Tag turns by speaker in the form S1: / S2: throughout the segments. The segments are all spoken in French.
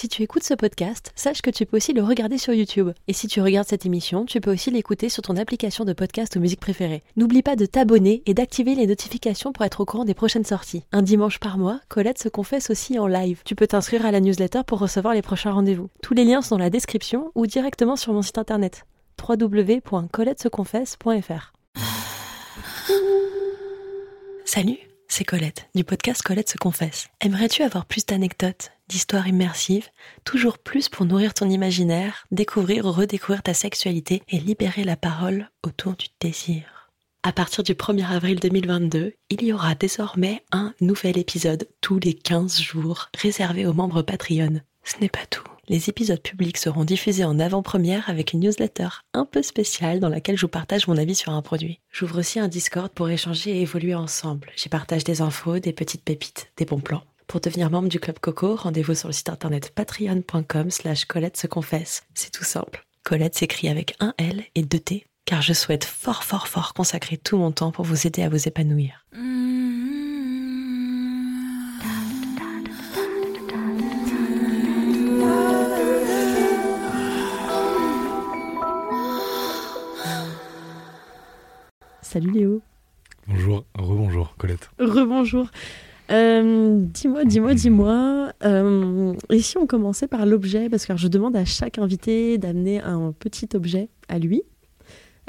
S1: Si tu écoutes ce podcast, sache que tu peux aussi le regarder sur YouTube. Et si tu regardes cette émission, tu peux aussi l'écouter sur ton application de podcast ou musique préférée. N'oublie pas de t'abonner et d'activer les notifications pour être au courant des prochaines sorties. Un dimanche par mois, Colette se confesse aussi en live. Tu peux t'inscrire à la newsletter pour recevoir les prochains rendez-vous. Tous les liens sont dans la description ou directement sur mon site internet www.coletteseconfesse.fr. Salut, c'est Colette, du podcast Colette se confesse. Aimerais-tu avoir plus d'anecdotes, d'histoires immersives, toujours plus pour nourrir ton imaginaire, découvrir ou redécouvrir ta sexualité et libérer la parole autour du désir À partir du 1er avril 2022, il y aura désormais un nouvel épisode tous les 15 jours réservé aux membres Patreon. Ce n'est pas tout. Les épisodes publics seront diffusés en avant-première avec une newsletter un peu spéciale dans laquelle je vous partage mon avis sur un produit. J'ouvre aussi un Discord pour échanger et évoluer ensemble. J'y partage des infos, des petites pépites, des bons plans. Pour devenir membre du Club Coco, rendez-vous sur le site internet patreon.com slash Colette se confesse. C'est tout simple. Colette s'écrit avec un L et deux T, car je souhaite fort fort fort consacrer tout mon temps pour vous aider à vous épanouir. Salut Léo.
S2: Bonjour, rebonjour Colette.
S1: Rebonjour. Euh, dis-moi, dis-moi, dis-moi. Euh, et si on commençait par l'objet? Parce que je demande à chaque invité d'amener un petit objet à lui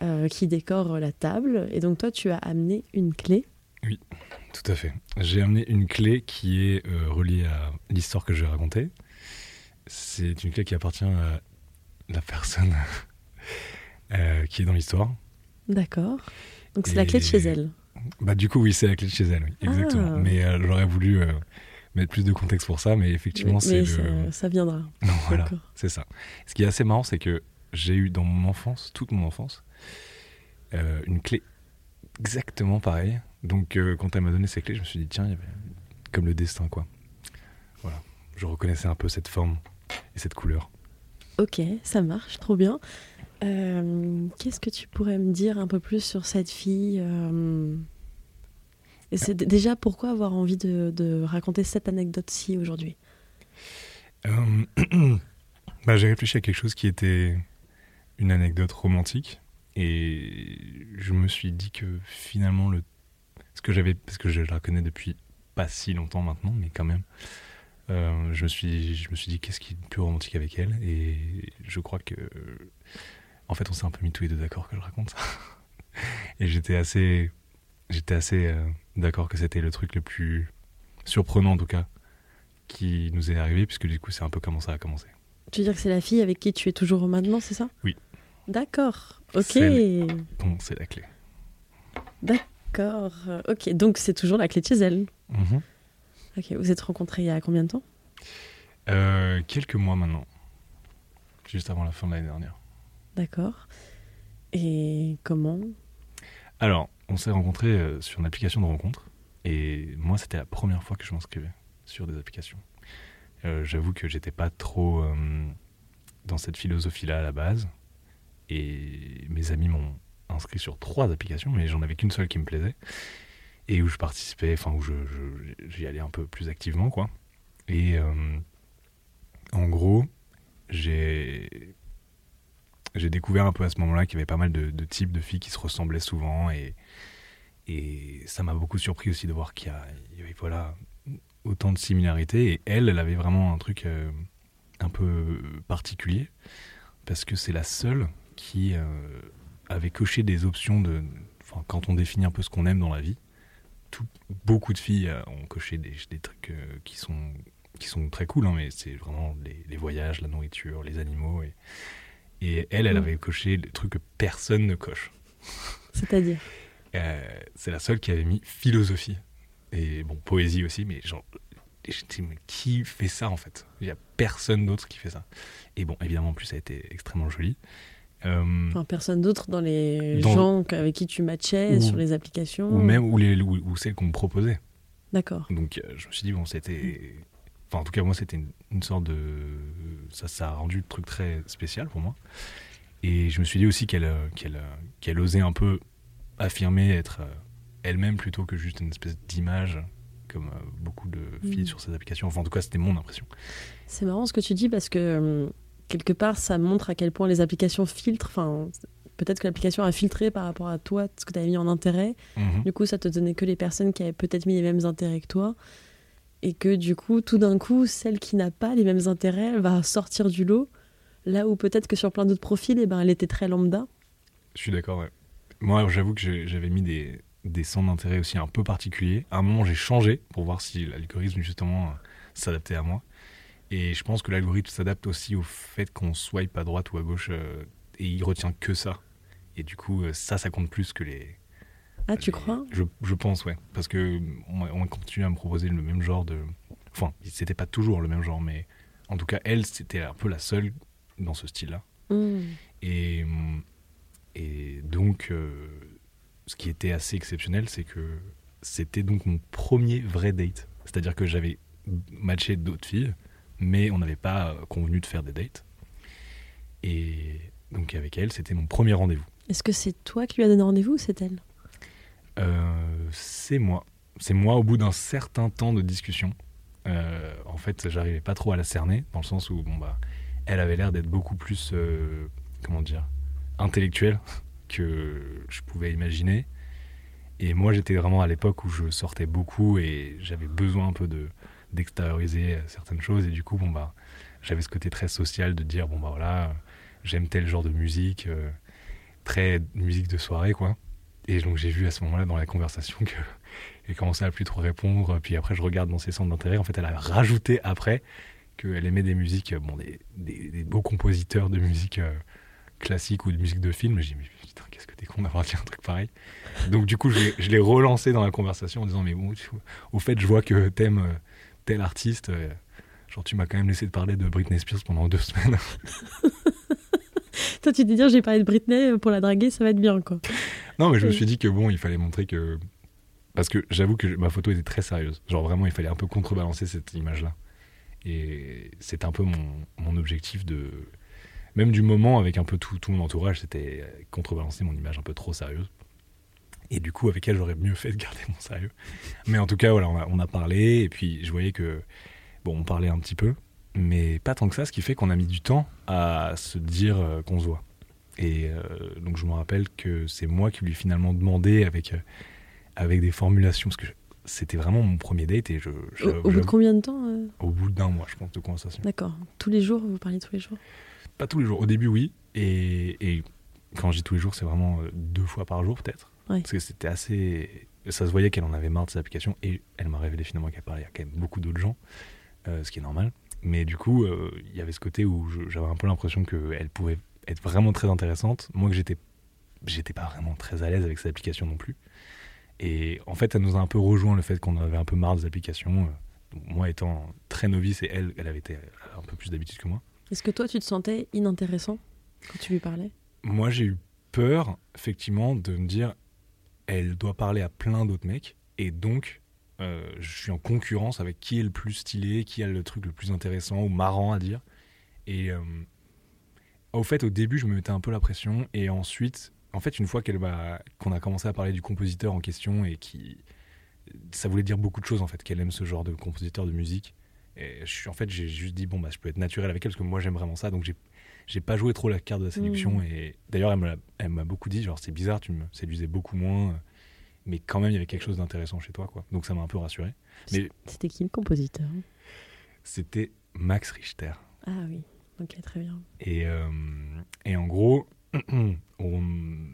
S1: euh, qui décore la table. Et donc toi, tu as amené une clé.
S2: Oui, tout à fait. J'ai amené une clé qui est euh, reliée à l'histoire que je vais raconter. C'est une clé qui appartient à la personne qui est dans l'histoire.
S1: D'accord. Donc c'est la clé de chez elle.
S2: Bah du coup oui, c'est la clé de chez elle, oui, exactement.
S1: Ah.
S2: Mais euh, j'aurais voulu euh, mettre plus de contexte pour ça, mais effectivement c'est
S1: ça,
S2: le...
S1: ça viendra.
S2: Non, voilà, c'est ça. Ce qui est assez marrant, c'est que j'ai eu dans mon enfance, toute mon enfance, euh, une clé exactement pareille. Donc quand elle m'a donné ces clés, je me suis dit, tiens, il y avait comme le destin, quoi. Voilà, je reconnaissais un peu cette forme et cette couleur.
S1: Ok, ça marche, trop bien. Euh, Qu'est-ce que tu pourrais me dire un peu plus sur cette fille euh, Et c'est déjà pourquoi avoir envie de, raconter cette anecdote-ci aujourd'hui?
S2: Euh, bah, j'ai réfléchi à quelque chose qui était une anecdote romantique et je me suis dit que finalement le ce que j'avais parce que je la connais depuis pas si longtemps maintenant mais quand même je me suis je me suis dit qu'est-ce qui est plus romantique avec elle et je crois que en fait on s'est un peu mis tous les deux d'accord que je raconte ça et j'étais assez j'étais assez euh, d'accord que c'était le truc le plus surprenant en tout cas qui nous est arrivé puisque du coup c'est un peu comment ça a commencé
S1: Tu veux dire que c'est la fille avec qui tu es toujours maintenant, c'est ça?
S2: Oui.
S1: D'accord, ok.
S2: C'est bon c'est la clé
S1: D'accord, ok. Donc c'est toujours la clé de chez elle.
S2: Mhm.
S1: Ok, vous êtes rencontrés il y a combien de temps?
S2: Euh, quelques mois maintenant juste avant la fin de l'année dernière
S1: D'accord. Et comment?
S2: Alors on s'est rencontrés euh, sur une application de rencontre et moi c'était la première fois que je m'inscrivais sur des applications Euh, J'avoue que j'étais pas trop euh, dans cette philosophie-là à la base. Et mes amis m'ont inscrit sur trois applications, mais j'en avais qu'une seule qui me plaisait. Et où je participais, enfin où je, je- j'y allais un peu plus activement, quoi. Et en gros, j'ai j'ai découvert un peu à ce moment-là qu'il y avait pas mal de, types de filles qui se ressemblaient souvent et, ça m'a beaucoup surpris aussi de voir qu'il y, y avait voilà, autant de similarités. Et elle, elle avait vraiment un truc euh, un peu particulier parce que c'est la seule qui euh, avait coché des options de. Quand on définit un peu ce qu'on aime dans la vie, beaucoup de filles euh, ont coché des, trucs qui sont qui sont très cool, hein, mais c'est vraiment les, voyages, la nourriture, les animaux. Et elle, elle
S3: Mm.
S2: avait coché des trucs que personne ne coche.
S3: C'est-à-dire
S2: Euh, c'est la seule qui avait mis philosophie. Et bon, poésie aussi, mais genre, j'étais, mais qui fait ça en fait? Il n'y a personne d'autre qui fait ça. Et bon, évidemment, en plus, ça a été extrêmement joli. Euh,
S3: Enfin, personne d'autre dans les
S2: Dans-
S3: gens avec qui tu matchais
S2: Ou-
S3: sur les applications.
S2: ou même ou, les, ou, ou celles qu'on me proposait.
S3: D'accord.
S2: Donc euh, je me suis dit, bon, c'était. Enfin, en tout cas, moi, c'était une, une sorte de. Ça, ça a rendu le truc très spécial pour moi. Et je me suis dit aussi qu'elle euh, qu'elle euh, qu'elle osait un peu affirmer être euh, elle-même plutôt que juste une espèce d'image, comme beaucoup de filles
S3: Mm.
S2: sur ces applications. Enfin, en tout cas, c'était mon impression.
S3: C'est marrant ce que tu dis parce que quelque part ça montre à quel point les applications filtrent. Enfin, peut-être que l'application a filtré par rapport à toi ce que tu avais mis en intérêt.
S2: Mhm.
S3: Du coup, ça te donnait que les personnes qui avaient peut-être mis les mêmes intérêts que toi. Et que du coup, tout d'un coup, celle qui n'a pas les mêmes intérêts, va sortir du lot. Là où peut-être que sur plein d'autres profils, eh ben, elle était très lambda.
S2: Je suis d'accord, ouais. Moi, j'avoue que j'avais mis des, des centres d'intérêt aussi un peu particuliers. À un moment, j'ai changé pour voir si l'algorithme, justement, euh, s'adaptait à moi. Et je pense que l'algorithme s'adapte aussi au fait qu'on swipe à droite ou à gauche euh, et il retient que ça. Et du coup, euh, ça, ça compte plus que les.
S3: Ah, tu crois?
S2: Je, je pense, ouais. Parce que on, on continue à me proposer le même genre de. Enfin, c'était pas toujours le même genre, mais en tout cas, elle, c'était un peu la seule dans ce style-là.
S3: Hum.
S2: Et, et donc, euh, ce qui était assez exceptionnel, c'est que c'était donc mon premier vrai date. C'est-à-dire que j'avais matché d'autres filles, mais on n'avait pas euh, convenu de faire des dates. Et donc avec elle, c'était mon premier rendez-vous.
S3: Est-ce que c'est toi qui lui as donné rendez-vous ou c'est elle?
S2: C'est moi. C'est moi au bout d'un certain temps de discussion. Euh, en fait, j'arrivais pas trop à la cerner, dans le sens où, bon, bah, elle avait l'air d'être beaucoup plus, euh, comment dire, intellectuelle que je pouvais imaginer. Et moi, j'étais vraiment à l'époque où je sortais beaucoup et j'avais besoin un peu de d'extérioriser certaines choses. Et du coup, bon, bah, j'avais ce côté très social de dire, bon, bah voilà, j'aime tel genre de musique, euh, très musique de soirée, quoi. Et donc j'ai vu à ce moment-là dans la conversation que elle commençait à plus trop répondre. Puis après je regarde dans ses centres d'intérêt. En fait, elle a rajouté après qu'elle aimait des musiques, bon, des, des- beaux compositeurs de musique euh, classique ou de musique de film. J'ai dit mais putain qu'est-ce que t'es con d'avoir dit un truc pareil? Donc du coup je l'ai- relancé dans la conversation en disant mais bon, au fait je vois que t'aimes euh, tel artiste. euh, genre tu m'as quand même laissé de parler de Britney Spears pendant deux semaines.
S3: Toi, tu te dis, j'ai parlé de Britney pour la draguer, ça va être bien, quoi.
S2: Non, mais je me suis dit que bon, il fallait montrer que. Parce que j'avoue que ma photo était très sérieuse. Genre vraiment, il fallait un peu contrebalancer cette image-là. Et c'était un peu mon, mon objectif de. Même du moment, avec un peu tout, tout mon entourage, c'était contrebalancer mon image un peu trop sérieuse. Et du coup, avec elle, j'aurais mieux fait de garder mon sérieux. Mais en tout cas, voilà, on a, on a parlé, et puis je voyais que. Bon, on parlait un petit peu, mais pas tant que ça, ce qui fait qu'on a mis du temps à se dire euh, qu'on se voit. Et euh, donc je me rappelle que c'est moi qui lui ai finalement demandé avec, euh, avec des formulations, parce que c'était vraiment mon premier date et je, je-
S3: Au, au bout de combien de temps euh?
S2: Au bout d'un mois, je pense, de conversation.
S3: D'accord. Tous les jours, vous parliez tous les jours?
S2: Pas tous les jours. Au début, oui. Et, et quand je dis tous les jours, c'est vraiment deux fois par jour, peut-être.
S3: Ouais.
S2: Parce que c'était assez. Ça se voyait qu'elle en avait marre de ces applications et elle m'a révélé finalement qu'elle parlait à quand même beaucoup d'autres gens, ce qui est normal. Mais du coup, euh, il y avait ce côté où j'avais un peu l'impression qu'elle pouvait être vraiment très intéressante. Moi, que j'étais j'étais pas vraiment très à l'aise avec ces applications non plus. Et en fait, elle nous a un peu rejoint le fait qu'on avait un peu marre des applications. euh, Moi étant très novice et elle, elle avait été un peu plus d'habitude que moi.
S3: Est-ce que toi, tu te sentais inintéressant quand tu lui parlais?
S2: Moi, j'ai eu peur, effectivement, de me dire, elle doit parler à plein d'autres mecs, et donc, Euh, je suis en concurrence avec qui est le plus stylé, qui a le truc le plus intéressant ou marrant à dire. Et euh, au fait, au début, je me mettais un peu la pression. Et ensuite, en fait, une fois qu'elle qu'on a commencé à parler du compositeur en question et qui. Ça voulait dire beaucoup de choses, en fait, qu'elle aime ce genre de compositeur de musique. Et je suis, en fait, j'ai juste dit, bon, bah, je peux être naturel avec elle parce que moi, j'aime vraiment ça. Donc, j'ai j'ai pas joué trop la carte de la séduction.
S3: Mmh.
S2: Et d'ailleurs, elle m'a beaucoup dit, genre, c'est bizarre, tu me séduisais beaucoup moins. Mais quand même, il y avait quelque chose d'intéressant chez toi, quoi. Donc ça m'a un peu rassuré. Mais
S3: C'était qui le compositeur?
S2: C'était Max Richter.
S3: Ah oui, ok, très bien.
S2: Et, euh, et en gros, on-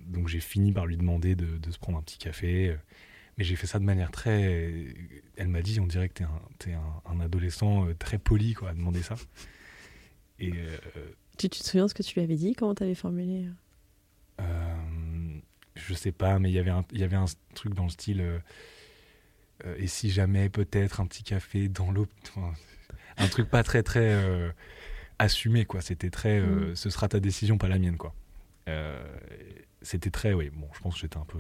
S2: donc j'ai fini par lui demander de, de se prendre un petit café. euh, Mais j'ai fait ça de manière très. Elle m'a dit on dirait que t'es un, t'es un, un adolescent euh, très poli, quoi, à demander ça. Et euh,
S3: Tu, tu te souviens ce que tu lui avais dit Comment t'avais formulé
S2: euh, je sais pas, mais il y avait un, il y avait un truc dans le style. euh, euh, et si jamais, peut-être, un petit café dans l'eau. enfin, un truc pas très, très euh, assumé, quoi. C'était très. euh,
S3: Mm.
S2: Ce sera ta décision, pas la mienne, quoi. C'était très. Oui, bon, je pense que j'étais un peu.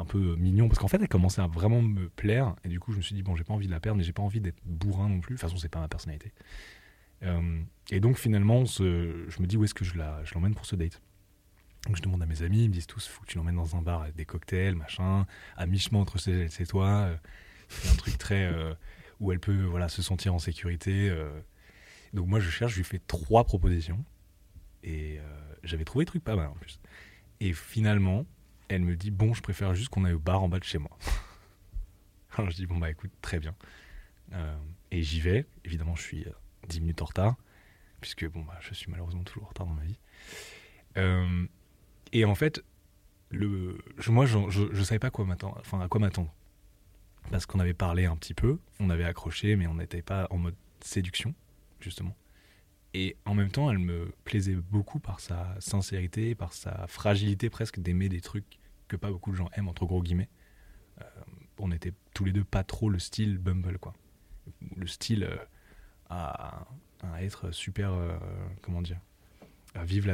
S2: Un peu mignon parce qu'en fait elle commençait à vraiment me plaire et du coup je me suis dit bon j'ai pas envie de la perdre mais j'ai pas envie d'être bourrin non plus de toute façon c'est pas ma personnalité et donc finalement je me dis où est-ce que je l'emmène pour ce date? Donc je demande à mes amis, ils me disent tous, faut que tu l'emmènes dans un bar avec des cocktails, machin, à mi-chemin entre elle et toi. euh, C'est un truc très euh, où elle peut voilà se sentir en sécurité. euh. Donc moi je cherche, je lui fais trois propositions et j'avais trouvé des trucs pas mal en plus. Et finalement, elle me dit bon, je préfère juste qu'on aille au bar en bas de chez moi. Alors je dis bon bah écoute, très bien. Et j'y vais. Évidemment, je suis euh, 10 minutes en retard puisque bon bah je suis malheureusement toujours en retard dans ma vie. Et en fait, le, moi, je, je savais pas quoi m'attendre, enfin à quoi m'attendre, parce qu'on avait parlé un petit peu, on avait accroché, mais on n'était pas en mode séduction, justement. Et en même temps, elle me plaisait beaucoup par sa sincérité, par sa fragilité presque d'aimer des trucs que pas beaucoup de gens aiment entre gros guillemets. Euh, on était tous les deux pas trop le style Bumble, quoi. Le style euh, à, à être super, euh, comment dire, à vivre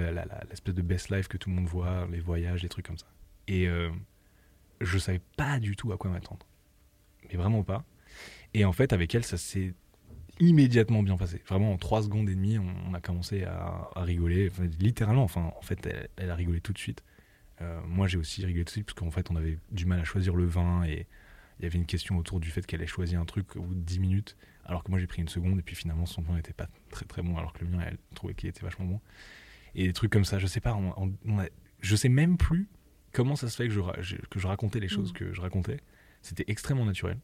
S2: l'espèce de best life que tout le monde voit, les voyages, les trucs comme ça. Et euh, je savais pas du tout à quoi m'attendre. Mais vraiment pas. Et en fait, avec elle, ça s'est immédiatement bien passé. Vraiment, en trois secondes et demie, on, a commencé à, rigoler. Enfin, littéralement, enfin, en fait, elle, elle a rigolé tout de suite. Euh, moi, j'ai aussi rigolé tout de suite, parce qu'en fait, on avait du mal à choisir le vin, et il y avait une question autour du fait qu'elle ait choisi un truc au bout de 10 minutes, alors que moi, j'ai pris une seconde, et puis finalement, son vin n'était pas très très bon, alors que le mien, elle trouvait qu'il était vachement bon. Et des trucs comme ça, je sais pas, on- on- on a- je sais même plus comment ça se fait que je, que racontais les choses
S3: Mm.
S2: que je racontais. C'était extrêmement naturel.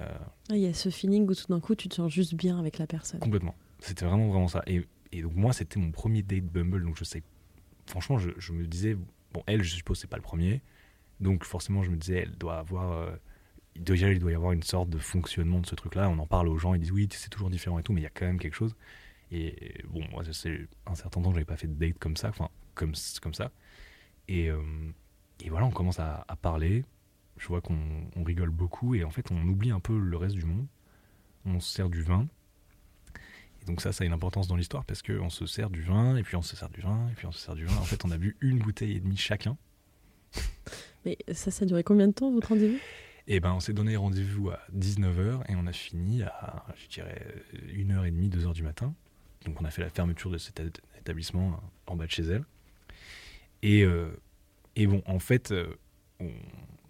S2: Euh,
S3: Ah, Il y a ce feeling où tout d'un coup tu te sens juste bien avec la personne.
S2: Complètement. C'était vraiment, vraiment ça. Et, et donc, moi, c'était mon premier date Bumble. Donc, je sais. Franchement, je, je me disais, bon, elle, je suppose, c'est pas le premier. Donc, forcément, je me disais, elle doit avoir. euh, déjà, il doit y avoir une sorte de fonctionnement de ce truc-là. On en parle aux gens, ils disent, oui, c'est toujours différent et tout, mais il y a quand même quelque chose. Et bon, moi, c'est un certain temps que j'avais pas fait de date comme ça. Enfin, comme, comme ça. Et, euh, et voilà, on commence à, à parler. Je vois qu'on on rigole beaucoup. Et en fait, on oublie un peu le reste du monde. On se sert du vin. Et donc ça, ça a une importance dans l'histoire parce qu'on se sert du vin, et puis on se sert du vin, et puis on se sert du vin. En fait, on a bu une bouteille et demie chacun.
S3: Mais ça, ça a duré combien de temps votre rendez-vous?
S2: Et ben, on s'est donné rendez-vous à 19h et on a fini à, je dirais, 1h30, 2h du matin. Donc on a fait la fermeture de cet éta- établissement en bas de chez elle. Et, euh, et bon, en fait, euh, on-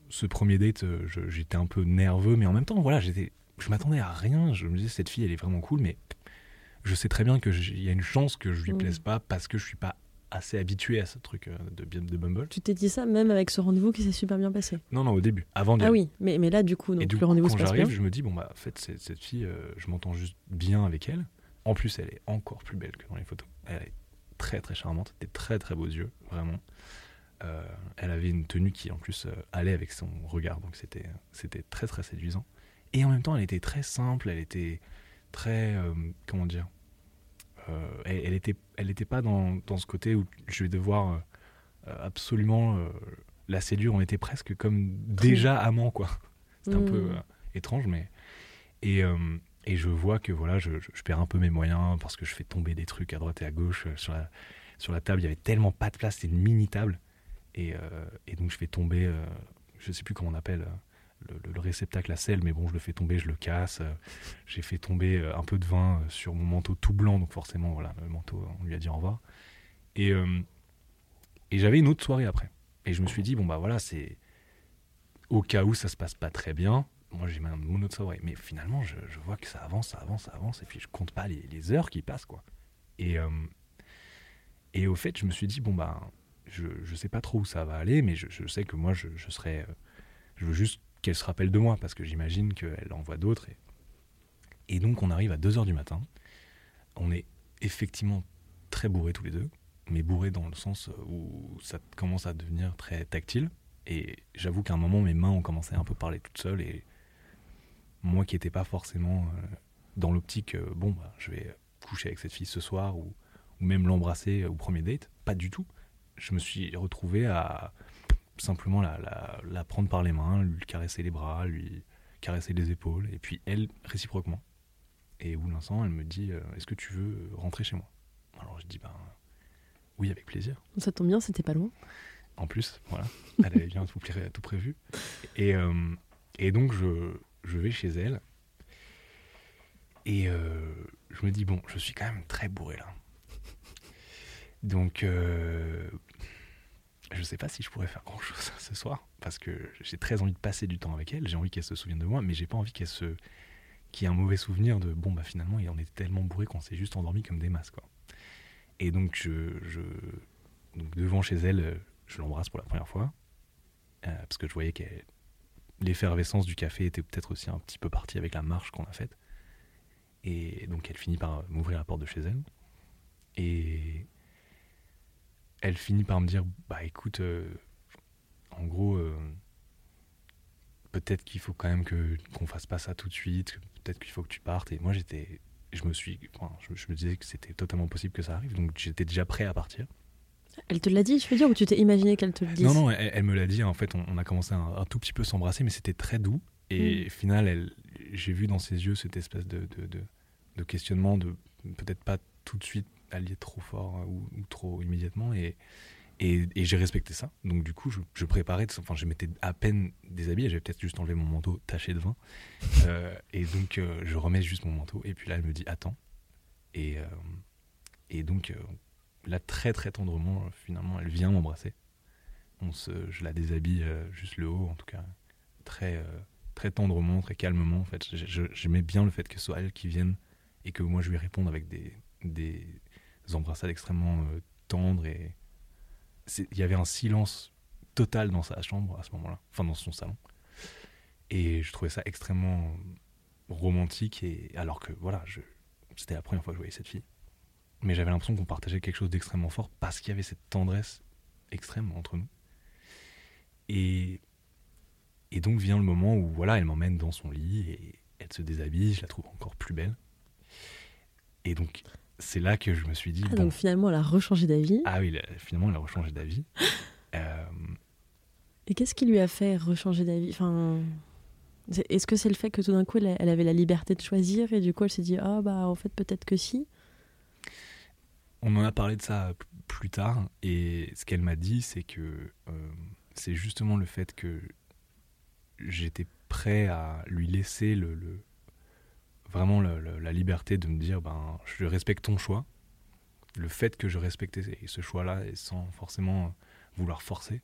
S2: ce premier date, euh, j'étais un peu nerveux, mais en même temps, voilà, j'étais, je m'attendais à rien. Je me disais, cette fille, elle est vraiment cool, mais je sais très bien qu'il y a une chance que je lui plaise pas parce que je suis pas assez habitué à ce truc euh, de, de Bumble.
S3: Tu t'es dit ça même avec ce rendez-vous qui s'est super bien passé?
S2: Non, non, au début, avant d'y
S3: Ah oui, mais, mais là du coup,
S2: Et
S3: donc
S2: du
S3: le rendez-vous
S2: quand
S3: se passe bien.
S2: j'arrive, je me dis, bon, bah, en fait, cette fille, euh, je m'entends juste bien avec elle. En plus, elle est encore plus belle que dans les photos. Elle est très, très charmante, des très, très beaux yeux, vraiment. Euh, elle avait une tenue qui, en plus, euh, allait avec son regard, donc c'était c'était très, très séduisant. Et en même temps, elle était très simple, elle était très, euh, comment dire, elle, elle était, elle était pas dans, dans ce côté où je vais devoir absolument la séduire. On était presque comme déjà amants, quoi. C'était un
S3: Mm.
S2: peu euh, étrange, mais. Et, et je vois que voilà, je, je- je perds un peu mes moyens parce que je fais tomber des trucs à droite et à gauche euh, sur la, sur la table. Il y avait tellement pas de place, c'était une mini table. Et, euh, et donc je fais tomber, euh, je sais plus comment on appelle, euh, le, le réceptacle à sel, mais bon, je le fais tomber, je le casse. J'ai fait tomber un peu de vin sur mon manteau tout blanc, donc forcément, voilà, le manteau, on lui a dit au revoir. Et, euh, et j'avais une autre soirée après. Et je me suis dit, bon, bah voilà, c'est au cas où ça se passe pas très bien. Moi, j'ai ma- mon autre soirée. Mais finalement, je, vois que ça avance, ça avance, ça avance. Et puis, je compte pas les, heures qui passent, quoi. Et, euh, et au fait, je me suis dit, bon, bah, je, je sais pas trop où ça va aller, mais je, je sais que moi, je, je serais. euh, je veux juste qu'elle se rappelle de moi, parce que j'imagine qu'elle en voit d'autres. Et, et donc, on arrive à 2h du matin. On est effectivement très bourrés tous les deux, mais bourrés dans le sens où ça commence à devenir très tactile. Et j'avoue qu'à un moment, mes mains ont commencé à un peu parler toutes seules. Moi qui n'étais pas forcément euh, dans l'optique, euh, bon, bah, je vais coucher avec cette fille ce soir, ou, ou même l'embrasser au premier date, pas du tout. Je me suis retrouvé à simplement la, la- la prendre par les mains, lui caresser les bras, lui caresser les épaules, et puis elle réciproquement. Et au bout d'un instant, elle me dit euh, Est-ce que tu veux rentrer chez moi? Alors je dis Ben oui, avec plaisir.
S1: Ça tombe bien, c'était pas loin.
S2: En plus, voilà, elle avait bien tout, pré- tout prévu. Et, euh, et donc, je, je vais chez elle. Et euh, je me dis, bon, je suis quand même très bourré là. Donc, euh, je sais pas si je pourrais faire grand chose ce soir. Parce que j'ai très envie de passer du temps avec elle. J'ai envie qu'elle se souvienne de moi. Mais j'ai pas envie qu'elle se. qu'il y ait un mauvais souvenir de, bon, bah finalement, en était tellement bourré qu'on s'est juste endormi comme des masses, quoi. Et donc, je. donc, devant chez elle, je l'embrasse pour la première fois. euh, parce que je voyais que l'effervescence du café était peut-être aussi un petit peu partie avec la marche qu'on a faite. Et donc elle finit par m'ouvrir la porte de chez elle. Et elle finit par me dire Bah écoute, euh, en gros, euh, peut-être qu'il faut quand même que qu'on fasse pas ça tout de suite, peut-être qu'il faut que tu partes. Et moi j'étais. Je me suis. je me disais que c'était totalement possible que ça arrive, donc j'étais déjà prêt à partir.
S1: Elle te l'a dit, je veux dire, ou tu t'es imaginé qu'elle te le dise
S2: Non, non, elle, elle me l'a dit. En fait, on, on a commencé un, un tout petit peu s'embrasser, mais c'était très doux. Et
S1: Mm.
S2: final, j'ai vu dans ses yeux cette espèce de, de, de, de questionnement, de peut-être pas tout de suite allier trop fort euh, ou, ou trop immédiatement. Et, et, et j'ai respecté ça. Donc, du coup, je, je préparais, enfin, je mettais à peine des habits. J'avais peut-être juste enlevé mon manteau taché de vin. Euh, et donc, euh, je remets juste mon manteau. Et puis là, elle me dit Attends. Et, euh, et donc, là, très, très tendrement, euh, finalement, elle vient m'embrasser. On se, je la déshabille euh, juste le haut en tout cas très euh, très tendrement très calmement en fait. J'aimais bien le fait que ce soit elle qui vienne et que moi je lui réponde avec des des embrassades extrêmement tendres et il y avait un silence total dans sa chambre à ce moment-là enfin dans son salon. Et je trouvais ça extrêmement romantique et alors que voilà je c'était la première fois que je voyais cette fille mais j'avais l'impression qu'on partageait quelque chose d'extrêmement fort parce qu'il y avait cette tendresse extrême entre nous et, et donc vient le moment où voilà, elle m'emmène dans son lit et elle se déshabille, je la trouve encore plus belle. Et donc c'est là que je me suis dit,
S1: Ah,
S2: bon,
S1: donc finalement, elle a rechangé d'avis.
S2: ah oui, finalement elle a rechangé d'avis. Euh,
S1: Et qu'est-ce qui lui a fait rechanger d'avis? Enfin, Est-ce que c'est le fait que tout d'un coup, elle, elle avait la liberté de choisir et du coup, elle s'est dit Ah, bah en fait, peut-être que si
S2: on en a parlé de ça p- plus tard et ce qu'elle m'a dit c'est que euh, c'est justement le fait que j'étais prêt à lui laisser le, vraiment la liberté de me dire ben je respecte ton choix. Le fait que je respectais ce choix là et sans forcément vouloir forcer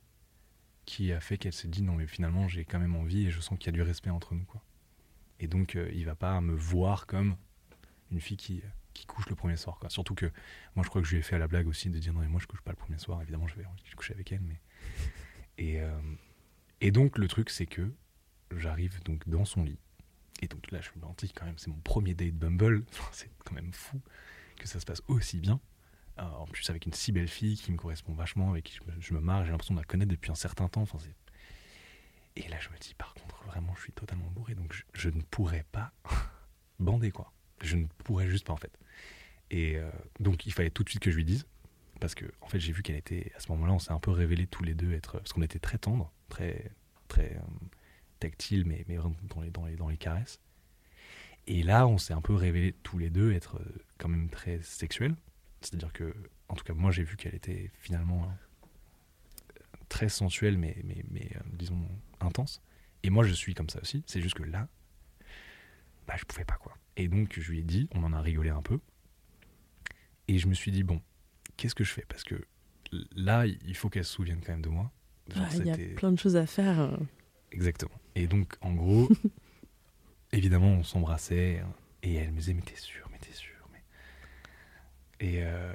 S2: qui a fait qu'elle s'est dit non mais finalement j'ai quand même envie et je sens qu'il y a du respect entre nous quoi. Et donc euh, il va pas me voir comme une fille qui qui couche le premier soir quoi. Surtout que moi je crois que je lui ai fait à la blague aussi de dire non mais moi je couche pas le premier soir. Évidemment je vais je couche avec elle mais et euh, et donc le truc c'est que j'arrive donc dans son lit. Et donc là je me dis quand même. C'est mon premier date Bumble. C'est quand même fou que ça se passe aussi bien. Euh, en plus avec une si belle fille qui me correspond vachement avec qui je me, marre j'ai l'impression de la connaître depuis un certain temps. Enfin et là je me dis par contre vraiment je suis totalement bourré. Donc je, je ne pourrais pas bander quoi je ne pourrais juste pas en fait et euh, donc il fallait tout de suite que je lui dise parce que en fait j'ai vu qu'elle était à ce moment-là on s'est un peu révélé tous les deux être parce qu'on était très tendres très très euh, tactiles mais mais vraiment dans les dans les dans les caresses et là on s'est un peu révélé tous les deux être euh, quand même très sexuels c'est-à-dire que en tout cas moi j'ai vu qu'elle était finalement euh, très sensuelle mais mais mais euh, disons intense Et moi, je suis comme ça aussi. C'est juste que là, bah, je pouvais pas, quoi. Et donc, je lui ai dit, on en a rigolé un peu. Et je me suis dit, bon, qu'est-ce que je fais? Parce que là, il faut qu'elle se souvienne quand même de moi.
S1: Genre, il y a plein de choses à faire. Euh.
S2: Exactement. Et donc, en gros, évidemment, on s'embrassait. Hein, et elle me disait, mais t'es sûr, mais t'es sûr. Mais... Et euh,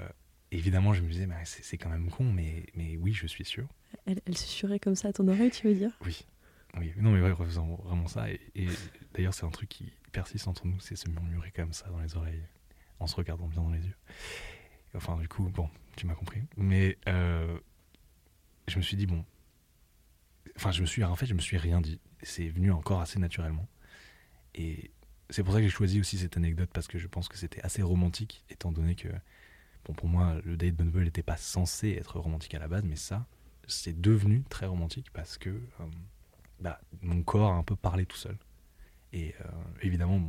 S2: évidemment, je me disais, mais c'est quand même con, mais, mais oui, je suis sûr.
S1: Elle, elle se surait comme ça à ton oreille, tu veux dire?
S2: Oui. Oui, non, mais faisant vraiment ça. Et, d'ailleurs, c'est un truc qui persiste entre nous, c'est se murmurer comme ça dans les oreilles, en se regardant bien dans les yeux. Enfin, du coup, bon, tu m'as compris. Mais euh, je me suis dit, bon. Enfin, je me suis. En fait, je me suis rien dit. C'est venu encore assez naturellement. Et c'est pour ça que j'ai choisi aussi cette anecdote, parce que je pense que c'était assez romantique, étant donné que. Bon, pour moi, le date Bunbull n'était pas censé être romantique à la base, mais ça, c'est devenu très romantique parce que. Euh, bah, mon corps a un peu parlé tout seul. Et euh, évidemment,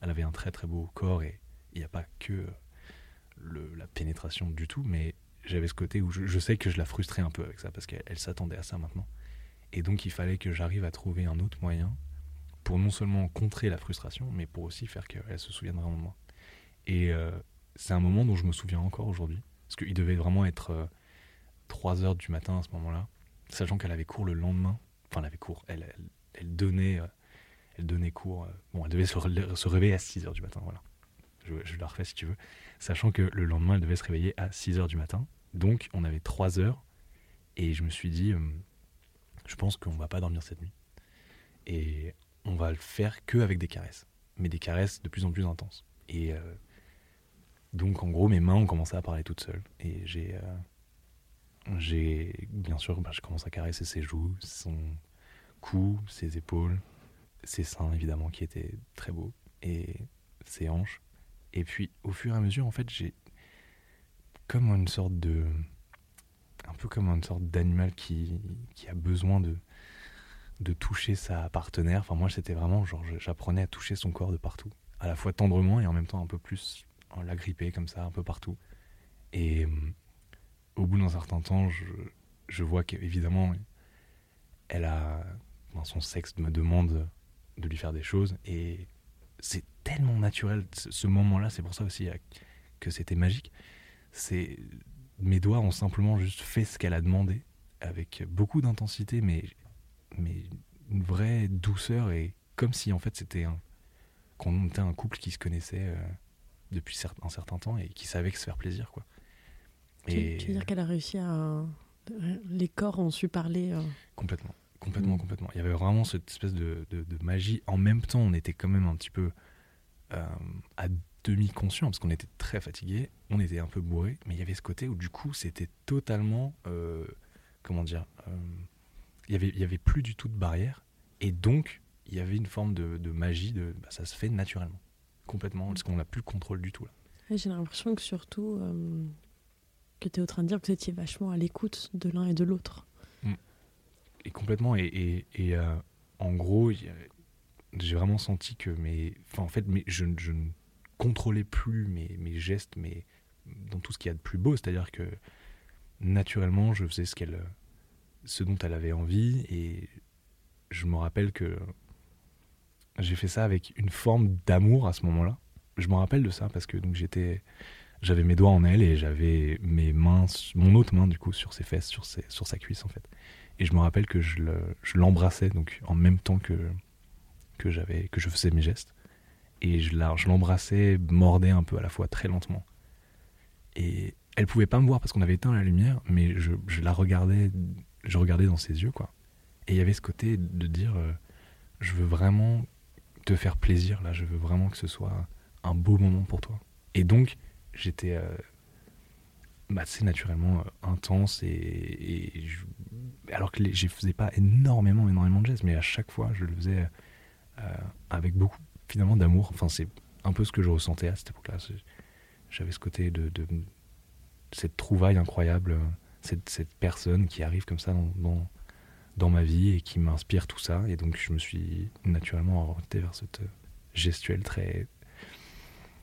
S2: elle avait un très très beau corps et il n'y a pas que le, la pénétration du tout, mais j'avais ce côté où je, sais que je la frustrais un peu avec ça parce qu'elle s'attendait à ça maintenant. Et donc il fallait que j'arrive à trouver un autre moyen pour non seulement contrer la frustration, mais pour aussi faire qu'elle se souvienne vraiment de moi. Et euh, c'est un moment dont je me souviens encore aujourd'hui, parce qu'il devait vraiment être 3 euh, heures du matin à ce moment-là, sachant qu'elle avait cours le lendemain enfin, elle avait cours. Elle, donnait, euh, elle donnait cours. Euh, bon, elle devait se, réveiller à 6 h du matin, voilà. Je, je, la refais si tu veux. Sachant que le lendemain, elle devait se réveiller à 6 h du matin. Donc, on avait 3 heures. Et je me suis dit, euh, je pense qu'on va pas dormir cette nuit. Et on va le faire que avec des caresses. Mais des caresses de plus en plus intenses. Et donc, en gros, mes mains ont commencé à parler toutes seules. Et j'ai j'ai bien sûr, bah, je commence à caresser ses joues, son cou, ses épaules, ses seins évidemment qui étaient très beaux et ses hanches. Et puis au fur et à mesure, en fait, j'ai comme une sorte de, un peu comme une sorte d'animal qui, qui a besoin de de toucher sa partenaire. Enfin moi, c'était vraiment genre j'apprenais à toucher son corps de partout, à la fois tendrement et en même temps un peu plus en la gripper comme ça un peu partout. Et au bout d'un certain temps, je, je vois qu'évidemment, elle a. son sexe me demande de lui faire des choses et c'est tellement naturel ce moment-là. C'est pour ça aussi euh, que c'était magique. C'est mes doigts ont simplement juste fait ce qu'elle a demandé avec beaucoup d'intensité, mais mais une vraie douceur et comme si en fait c'était un qu'on était un couple qui se connaissait euh, depuis un certain temps et qui savait que se faire plaisir quoi.
S1: Tu, veux dire qu'elle a réussi à. Les corps ont su parler. Euh.
S2: Complètement. Complètement, mm. complètement. Il y avait vraiment cette espèce de, de, magie. En même temps, on était quand même un petit peu euh, à demi conscient parce qu'on était très fatigué, on était un peu bourré, mais il y avait ce côté où du coup c'était totalement, euh, comment dire, il y avait, il y avait plus du tout de barrière et donc il y avait une forme de, de magie, de, bah, ça se fait naturellement, complètement, parce qu'on n'a plus le contrôle du tout là.
S1: J'ai l'impression que surtout, que tu es en train de dire que vous étiez vachement à l'écoute de l'un et de l'autre.
S2: Et complètement. Et, euh, en gros, j'ai vraiment senti que mes, en fait, je, ne contrôlais plus mes, gestes, mais dans tout ce qu'il y a de plus beau. C'est-à-dire que naturellement, je faisais ce, qu'elle, ce dont elle avait envie. Et je me rappelle que j'ai fait ça avec une forme d'amour à ce moment-là. Je me rappelle de ça parce que donc j'étais j'avais mes doigts en elle et j'avais mes mains, mon autre main du coup sur ses fesses, sur, sur sa cuisse en fait. Et je me rappelle que je l'embrassais donc en même temps que que que je faisais mes gestes et je l'embrassais, mordais un peu à la fois très lentement. Et elle pouvait pas me voir parce qu'on avait éteint la lumière, mais je, je, la regardais, je regardais dans ses yeux quoi. Et il y avait ce côté de dire, euh, je veux vraiment te faire plaisir là, je veux vraiment que ce soit un beau moment pour toi. Et donc j'étais euh, bah, assez naturellement euh, intense et, alors que je faisais pas énormément énormément de gestes mais à chaque fois je le faisais euh, avec beaucoup finalement d'amour enfin c'est un peu ce que je ressentais à cette époque-là j'avais ce côté de, cette trouvaille incroyable cette, cette, personne qui arrive comme ça dans, ma vie et qui m'inspire tout ça et donc je me suis naturellement orienté vers cette gestuelle très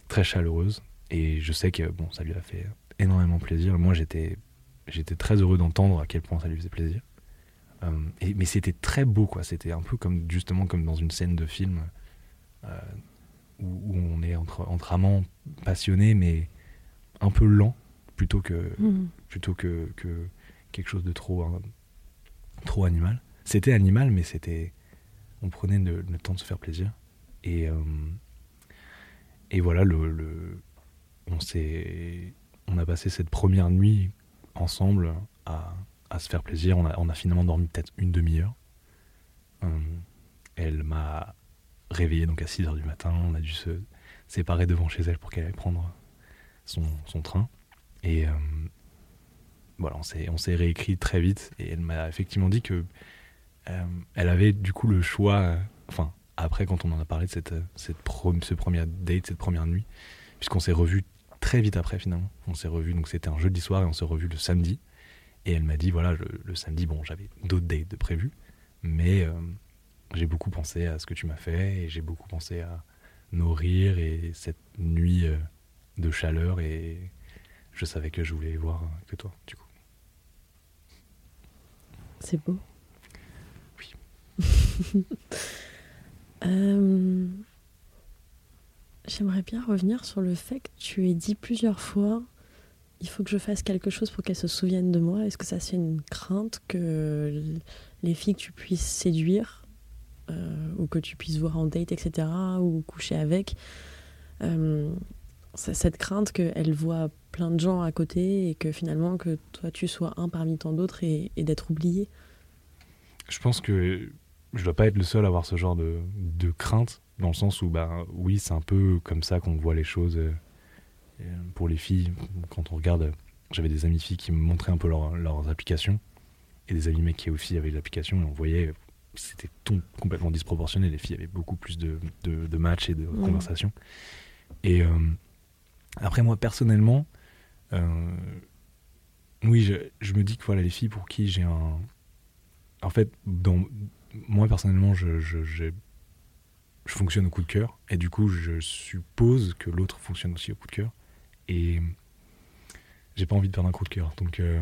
S2: très chaleureuse et je sais que bon, ça lui a fait énormément plaisir. Moi, j'étais très heureux d'entendre à quel point ça lui faisait plaisir. Euh, et, mais c'était très beau, quoi. C'était un peu comme justement comme dans une scène de film euh, où, où on est entre, entre amants passionnés, mais un peu lent, plutôt que,
S1: Mhm.
S2: plutôt que, que quelque chose de trop, hein, trop animal. C'était animal, mais c'était. On prenait le, le temps de se faire plaisir. Et, euh, et voilà, le, le- on, s'est, on a passé cette première nuit ensemble à, à se faire plaisir. On a, finalement dormi peut-être une demi-heure. Euh, elle m'a réveillé donc à 6 heures du matin. On a dû se séparer devant chez elle pour qu'elle aille prendre son, train. Et euh, voilà, on s'est, réécrit très vite. Et elle m'a effectivement dit que euh, elle avait du coup le choix. enfin, après, quand on en a parlé de cette, cette pro- ce premier date, cette première nuit, puisqu'on s'est revus très vite après finalement. On s'est revus, donc c'était un jeudi soir et on s'est revus le samedi. Et elle m'a dit voilà, je- le samedi, bon, j'avais d'autres dates de prévues, mais euh, j'ai beaucoup pensé à ce que tu m'as fait et j'ai beaucoup pensé à nos rires et cette nuit euh, de chaleur et je savais que je voulais voir que toi, du coup.
S1: C'est beau.
S2: Oui.
S1: Euh, J'aimerais bien revenir sur le fait que tu aies dit plusieurs fois il faut que je fasse quelque chose pour qu'elle se souvienne de moi. Est-ce que ça, c'est une crainte que les filles que tu puisses séduire euh, ou que tu puisses voir en date, etc., ou coucher avec, euh, cette crainte qu'elle voit plein de gens à côté et que finalement que toi tu sois un parmi tant d'autres et, d'être oublié?
S2: Je pense que je dois pas être le seul à avoir ce genre de, de crainte, dans le sens où, bah, oui, c'est un peu comme ça qu'on voit les choses euh, pour les filles. Quand on regarde, j'avais des amis filles qui me montraient un peu leur- leurs applications, et des amis mecs qui aussi avaient l'application, et on voyait, c'était tout complètement disproportionné. Les filles avaient beaucoup plus de, de, de matchs et de conversations. Et euh, après, moi, personnellement, euh, oui, je, je me dis que voilà, les filles pour qui j'ai un. En fait, dans, moi personnellement, je, je fonctionne au coup de cœur. Et du coup, je suppose que l'autre fonctionne aussi au coup de cœur. Et j'ai pas envie de perdre un coup de cœur. Donc, euh,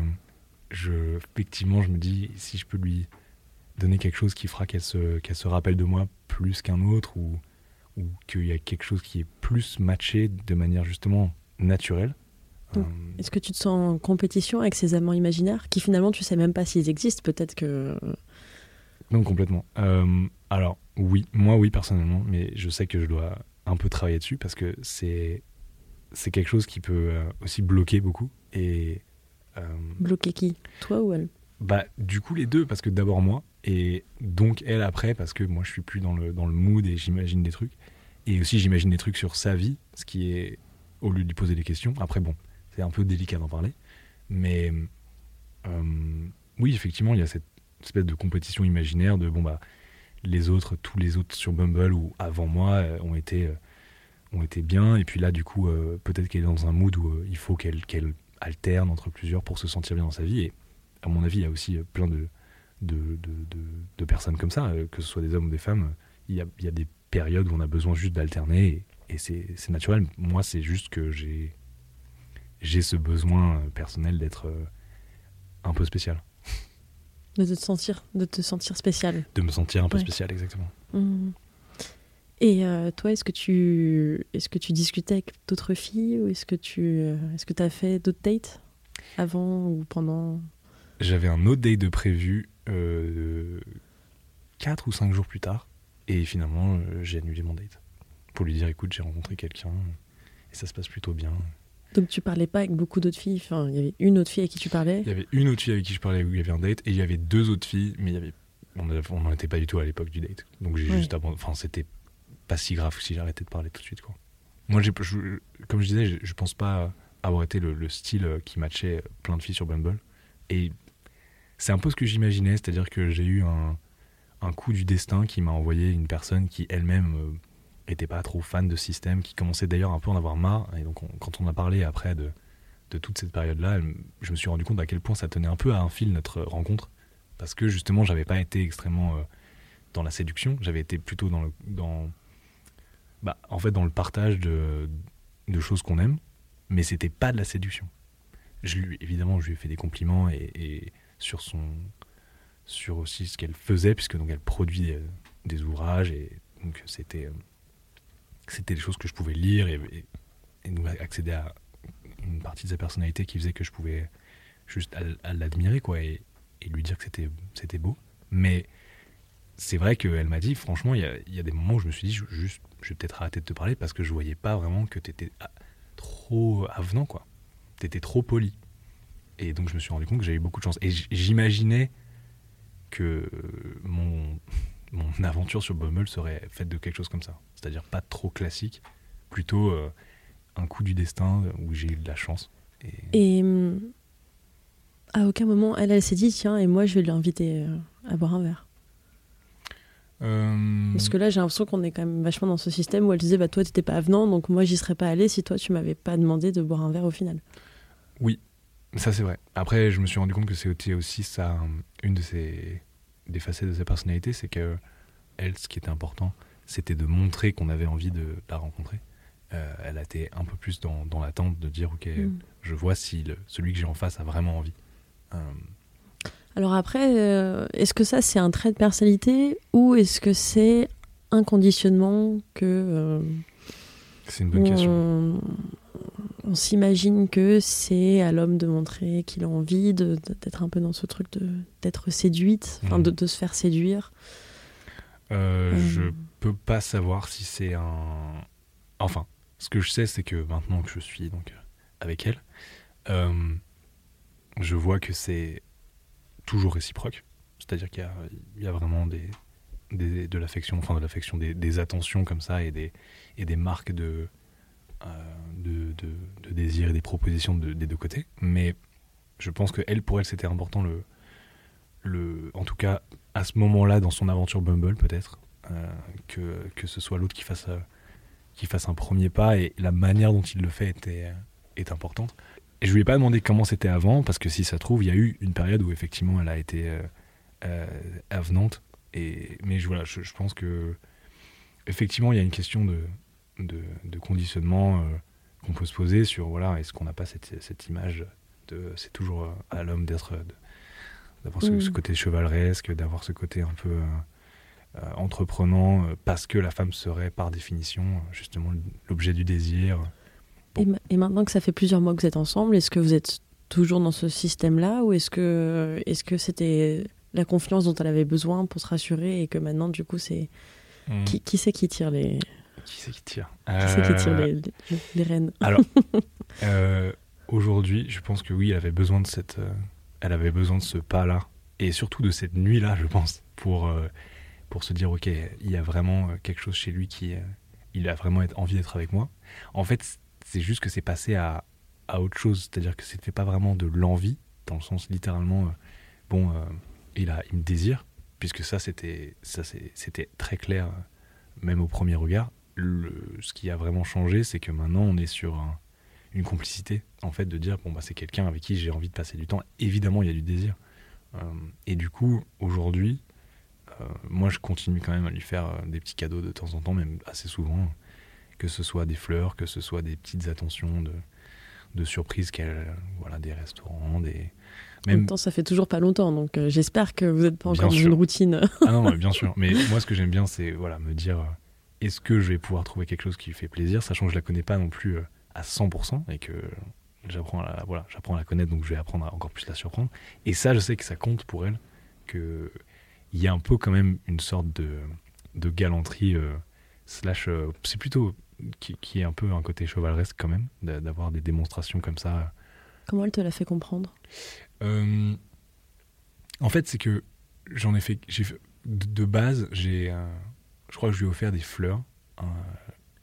S2: je, effectivement, je me dis si je peux lui donner quelque chose qui fera qu'elle se, qu'elle se rappelle de moi plus qu'un autre ou, ou qu'il y a quelque chose qui est plus matché de manière justement naturelle.
S1: Mm.
S2: euh,
S1: Est-ce que tu te sens en compétition avec ces amants imaginaires qui finalement tu sais même pas s'ils existent? Peut-être que.
S2: Non, complètement. Euh, alors, oui, moi, oui, personnellement, mais je sais que je dois un peu travailler dessus parce que c'est c'est quelque chose qui peut euh, aussi bloquer beaucoup. Et euh,
S1: Bloquer qui? Toi ou elle?
S2: Bah, du coup, les deux, parce que d'abord moi, et donc elle après, parce que moi, je suis plus dans le, dans le mood et j'imagine des trucs. Et aussi, j'imagine des trucs sur sa vie, ce qui est au lieu de lui poser des questions. Après, bon, c'est un peu délicat d'en parler. Mais euh, oui, effectivement, il y a cette espèce de compétition imaginaire de bon, bah, les autres, tous les autres sur Bumble ou avant moi euh, ont été, euh, ont été bien. Et puis là, du coup, euh, peut-être qu'elle est dans un mood où euh, il faut qu'elle alterne entre plusieurs pour se sentir bien dans sa vie. Et à mon avis, il y a aussi euh, plein de, de, de, de- de personnes comme ça, euh, que ce soit des hommes ou des femmes. Il y a, il y a des périodes où on a besoin juste d'alterner et, et c'est naturel. Moi, c'est juste que j'ai j'ai ce besoin personnel d'être un peu spécial,
S1: de te sentir, de te sentir spécial.
S2: de me sentir un peu
S1: Ouais.
S2: spécial, exactement.
S1: Mhm. Et euh, toi, est-ce que tu est-ce que tu discutais avec d'autres filles ou est-ce que tu euh, est-ce que tu as fait d'autres dates avant ou pendant?
S2: J'avais un autre date de prévu euh, 4 ou 5 jours plus tard. Et finalement, euh, j'ai annulé mon date. Pour lui dire, écoute, j'ai rencontré quelqu'un. Et ça se passe plutôt bien.
S1: Donc tu parlais pas avec beaucoup d'autres filles. Enfin, il y avait une autre fille avec qui tu parlais.
S2: Il y avait une autre fille avec qui je parlais où il y avait un date. Et il y avait deux autres filles. Mais il y avait, on n'en était pas du tout à l'époque du date. Donc j'ai
S1: Ouais.
S2: juste abandonné. Enfin, c'était pas si grave si j'arrêtais de parler tout de suite. Quoi. Moi, comme je disais, je, je pense pas avoir été le, le style qui matchait plein de filles sur Bumble. Et c'est un peu ce que j'imaginais, c'est-à-dire que j'ai eu un, un coup du destin qui m'a envoyé une personne qui elle-même euh, pas trop fan de système, qui commençait d'ailleurs un peu à en avoir marre. Et donc, on- quand on a parlé après de, de toute cette période-là, je me suis rendu compte à quel point ça tenait un peu à un fil notre rencontre. Parce que justement, j'avais pas été extrêmement euh, dans la séduction, j'avais été plutôt. Dans, bah, en fait, dans le partage de, de choses qu'on aime, mais c'était pas de la séduction. Je lui, évidemment, je lui ai fait des compliments et, sur son sur aussi ce qu'elle faisait, puisque donc elle produit euh, des ouvrages et donc c'était euh, c'était des choses que je pouvais lire et, et, donc accéder à une partie de sa personnalité qui faisait que je pouvais juste à, à l'admirer quoi et, et lui dire que c'était c'était beau. Mais c'est vrai qu'elle m'a dit, franchement, il y a, des moments où je me suis dit, je- juste, je vais peut-être arrêter de te parler parce que je voyais pas vraiment que tu étais trop avenant, quoi. Tu étais trop poli. Et donc, je me suis rendu compte que j'avais eu beaucoup de chance. Et j'imaginais que mon, mon aventure sur Bumble serait faite de quelque chose comme ça. C'est-à-dire pas trop classique, plutôt euh, un coup du destin où j'ai eu de la chance. Et,
S1: hum, à aucun moment, elle, elle s'est dit, tiens, et moi, je vais lui inviter euh, à boire un verre.
S2: Euh,
S1: Parce que là, j'ai l'impression qu'on est quand même vachement dans ce système où elle disait, bah toi, t'étais pas avenant, donc moi, j'y serais pas allé si toi, tu m'avais pas demandé de boire un verre au final.
S2: Ça, c'est vrai. Après, je me suis rendu compte que c'était aussi ça, une de ses, des facettes de sa personnalité, c'est que elle, ce qui était important, c'était de montrer qu'on avait envie de la rencontrer. Euh, elle a été un peu plus dans, dans l'attente de dire, ok,
S1: Mm.
S2: je vois si le- celui que j'ai en face a vraiment envie. Euh,
S1: Alors après, euh, est-ce que ça, c'est un trait de personnalité ou est-ce que c'est un conditionnement que euh,
S2: c'est une bonne question.
S1: on, on s'imagine que c'est à l'homme de montrer qu'il a envie d'être un peu dans ce truc de d'être séduite,
S2: Mhm.
S1: de, de se faire séduire.
S2: Euh,
S1: Euh,
S2: Je peux pas savoir si c'est un. Enfin, ce que je sais, c'est que maintenant que je suis donc avec elle, je vois que c'est toujours réciproque. C'est-à-dire qu'il y a, vraiment des, de l'affection, enfin de l'affection, des, attentions comme ça et des, et des marques de, euh, de, désir et des propositions de- des deux côtés. Mais je pense que elle, pour elle, c'était important le, le, en tout cas à ce moment-là dans son aventure Bumble peut-être euh, que, que ce soit l'autre qui fasse euh, qui fasse un premier pas et la manière dont il le fait était est importante. Et je lui ai pas demandé comment c'était avant parce que si ça trouve il y a eu une période où effectivement elle a été euh, euh, avenante et mais je, voilà je, je pense que effectivement il y a une question de de, de conditionnement euh, qu'on peut se poser sur voilà est-ce qu'on n'a pas cette, cette image de c'est toujours à l'homme d'être d'avoir ce,
S1: Mm.
S2: ce côté chevaleresque, d'avoir ce côté un peu entreprenant, parce que la femme serait par définition justement l'objet du désir. Bon.
S1: Et, ma- et maintenant que ça fait plusieurs mois que vous êtes ensemble, est-ce que vous êtes toujours dans ce système-là ou est-ce que est-ce que c'était la confiance dont elle avait besoin pour se rassurer et que maintenant du coup c'est
S2: Mm.
S1: qui, qui c'est qui tire les
S2: Qui c'est qui tire
S1: qui c'est qui tire
S2: Euh,
S1: les, les, les rênes?
S2: Alors, euh, aujourd'hui, je pense que oui, elle avait besoin de cette, euh, elle avait besoin de ce pas-là, et surtout de cette nuit-là, je pense, pour pour se dire, ok, il y a vraiment quelque chose chez lui qui, il a vraiment envie d'être avec moi. En fait, c'est juste que c'est passé à, à autre chose, c'est-à-dire que c'était pas vraiment de l'envie, dans le sens littéralement, euh, bon, euh, il a, il me désire, puisque ça, c'était, très clair, euh, même au premier regard. Ce qui a vraiment changé, c'est que maintenant, on est sur un- une complicité, en fait, de dire, bon, bah, c'est quelqu'un avec qui j'ai envie de passer du temps. Évidemment, il y a du désir. Et du coup, aujourd'hui, moi, je continue quand même à lui faire des petits cadeaux de temps en temps, même assez souvent, que ce soit des fleurs, que ce soit des petites attentions de, de surprise, qu'elle, voilà, des restaurants, des...
S1: En même temps, ça fait toujours pas longtemps, donc euh, j'espère que vous n'êtes pas encore dans une routine.
S2: Ah non, mais bien sûr. Mais moi, ce que j'aime bien, c'est voilà, me dire euh, est-ce que je vais pouvoir trouver quelque chose qui lui fait plaisir, sachant que je la connais pas non plus euh, à 100% et que j'apprends à la, voilà, j'apprends à la connaître, donc je vais apprendre à encore plus la surprendre. Et ça, je sais que ça compte pour elle, que il y a un peu quand même une sorte de, de galanterie slash, c'est plutôt qui, qui est un peu un côté chevaleresque quand même, d'a- d'avoir des démonstrations comme ça.
S1: Comment elle te l'a fait comprendre?
S2: Euh, en fait, c'est que j'en ai fait, j'ai de, base, j'ai, euh, je crois que je lui ai offert des fleurs euh,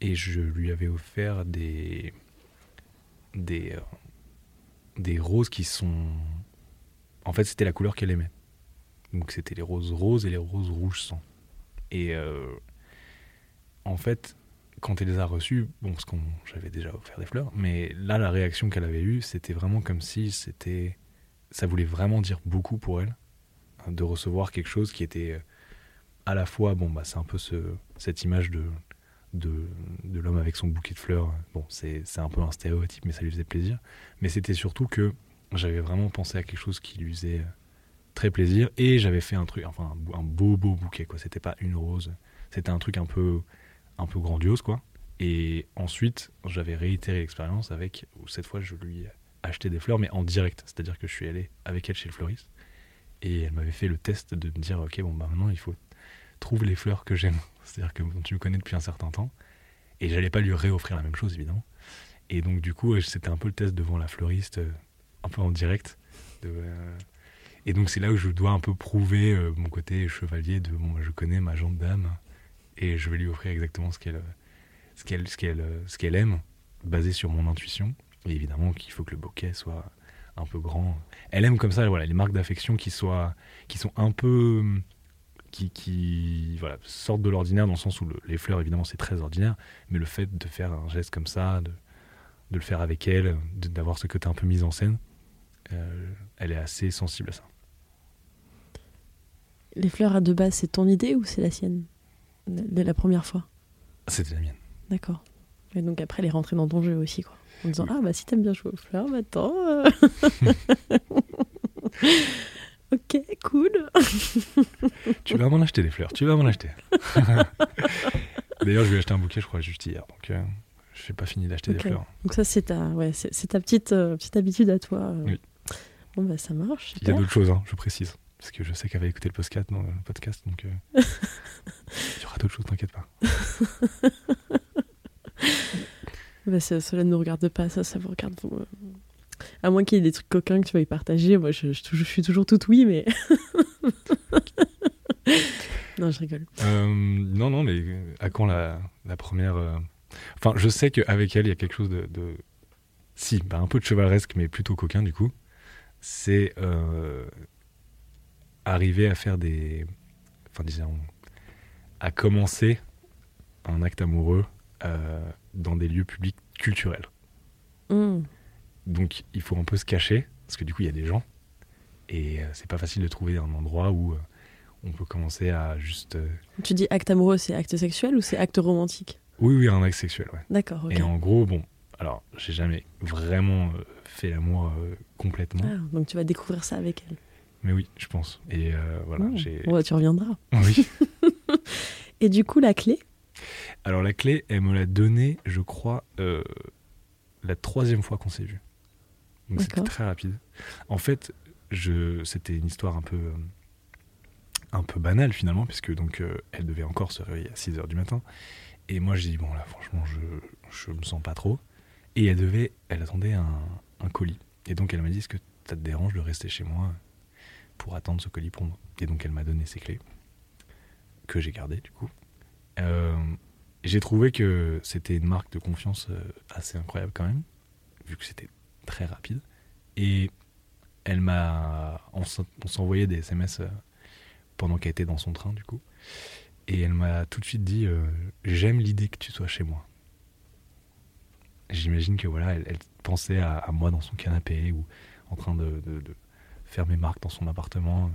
S2: et je lui avais offert des des euh, des roses qui sont, en fait, c'était la couleur qu'elle aimait. Donc c'était les roses roses et les roses rouges sang. Et en fait, quand elle les a reçues, bon, parce qu'on j'avais déjà offert des fleurs, mais là, la réaction qu'elle avait eue, c'était vraiment comme si c'était ça voulait vraiment dire beaucoup pour elle hein, de recevoir quelque chose qui était euh, à la fois bon bah c'est un peu ce, cette image de de, de l'homme avec son bouquet de fleurs bon c'est c'est un peu un stéréotype mais ça lui faisait plaisir mais c'était surtout que j'avais vraiment pensé à quelque chose qui lui faisait euh, très plaisir. Et j'avais fait un truc, enfin un, beau beau bouquet quoi. C'était pas une rose, c'était un truc un peu un peu grandiose quoi. Et ensuite, j'avais réitéré l'expérience avec, où cette fois je lui ai acheté des fleurs, mais en direct. C'est-à-dire que je suis allé avec elle chez le fleuriste et elle m'avait fait le test de me dire ok bon bah maintenant il faut trouver les fleurs que j'aime. C'est-à-dire que tu me connais depuis un certain temps et j'allais pas lui réoffrir la même chose évidemment. Et donc du coup c'était un peu le test devant la fleuriste, euh, un peu en direct. Euh, et donc c'est là où je dois un peu prouver euh, mon côté chevalier de bon, je connais ma jambe d'âme et je vais lui offrir exactement ce qu'elle ce qu'elle ce qu'elle ce qu'elle aime basé sur mon intuition. Et évidemment qu'il faut que le bouquet soit un peu grand. Elle aime comme ça voilà les marques d'affection qui soient qui sont un peu qui, qui voilà, sortent de l'ordinaire dans le sens où les fleurs évidemment c'est très ordinaire mais le fait de faire un geste comme ça de, de le faire avec elle d'avoir ce côté un peu mise en scène euh, elle est assez sensible à ça.
S1: Les fleurs à deux base, c'est ton idée ou c'est la sienne? Dès la première fois
S2: C'était la mienne.
S1: D'accord. Et donc après, elle est rentrée dans ton jeu aussi, quoi. En disant Ah, bah si t'aimes bien jouer aux fleurs, bah attends. Euh. ok, cool.
S2: tu vas m'en acheter des fleurs, tu vas m'en acheter. D'ailleurs, je lui ai acheté un bouquet, je crois, juste hier. Donc, euh, je n'ai pas fini d'acheter des fleurs.
S1: Donc, ça, c'est ta, ouais, c'est, ta petite, euh, petite habitude à toi. Oui. Bon, bah ça marche.
S2: Il y a d'autres choses, hein, je précise. Parce que je sais qu'elle va écouter le podcast, le podcast donc euh, il y aura d'autres choses, t'inquiète pas.
S1: bah, cela ne nous regarde pas, ça, ça vous regarde. Vous, euh. À moins qu'il y ait des trucs coquins que tu veuilles partager, moi je, je, suis toujours toute oui, mais. non, je rigole.
S2: Euh, non, non, mais à quand la, la première. Enfin, je sais qu'avec elle, il y a quelque chose de. de... Si, bah, un peu de chevaleresque, mais plutôt coquin du coup. C'est arriver à faire des. Enfin, disons. À commencer un acte amoureux euh, dans des lieux publics culturels.
S1: Hmm.
S2: Donc, il faut un peu se cacher, parce que du coup, il y a des gens. Et euh, c'est pas facile de trouver un endroit où euh, on peut commencer à juste.
S1: Tu dis acte amoureux, c'est acte sexuel ou c'est acte romantique?
S2: Oui, oui, un acte sexuel, ouais.
S1: D'accord, ok.
S2: Et en gros, bon, alors, j'ai jamais vraiment fait l'amour complètement.
S1: Ah, donc tu vas découvrir ça avec elle.
S2: Mais oui, je pense. Et euh, voilà,
S1: oh.
S2: j'ai.
S1: tu reviendras.
S2: Oui.
S1: Et du coup, la clé?
S2: Alors, la clé, elle me l'a donnée, je crois, euh, la troisième fois qu'on s'est vu. Donc, c'était très rapide. En fait, je... c'était une histoire un peu. Euh, un peu banale finalement, puisque donc elle devait encore se réveiller à 6 h du matin. Et moi, j'ai dit, bon, là, franchement, je, je me sens pas trop. Et elle devait, elle attendait un, un colis. Et donc, elle m'a dit, est-ce que ça te dérange de rester chez moi? Pour attendre ce colis pour moi. Et donc elle m'a donné ses clés, que j'ai gardées du coup. Euh, j'ai trouvé que c'était une marque de confiance euh, assez incroyable quand même, vu que c'était très rapide. Et elle m'a. On s'envoyait des SMS euh, pendant qu'elle était dans son train du coup. Et elle m'a tout de suite dit J'aime l'idée que tu sois chez moi. J'imagine que voilà, elle, pensait à, moi dans son canapé ou en train de faire mes marques dans son appartement.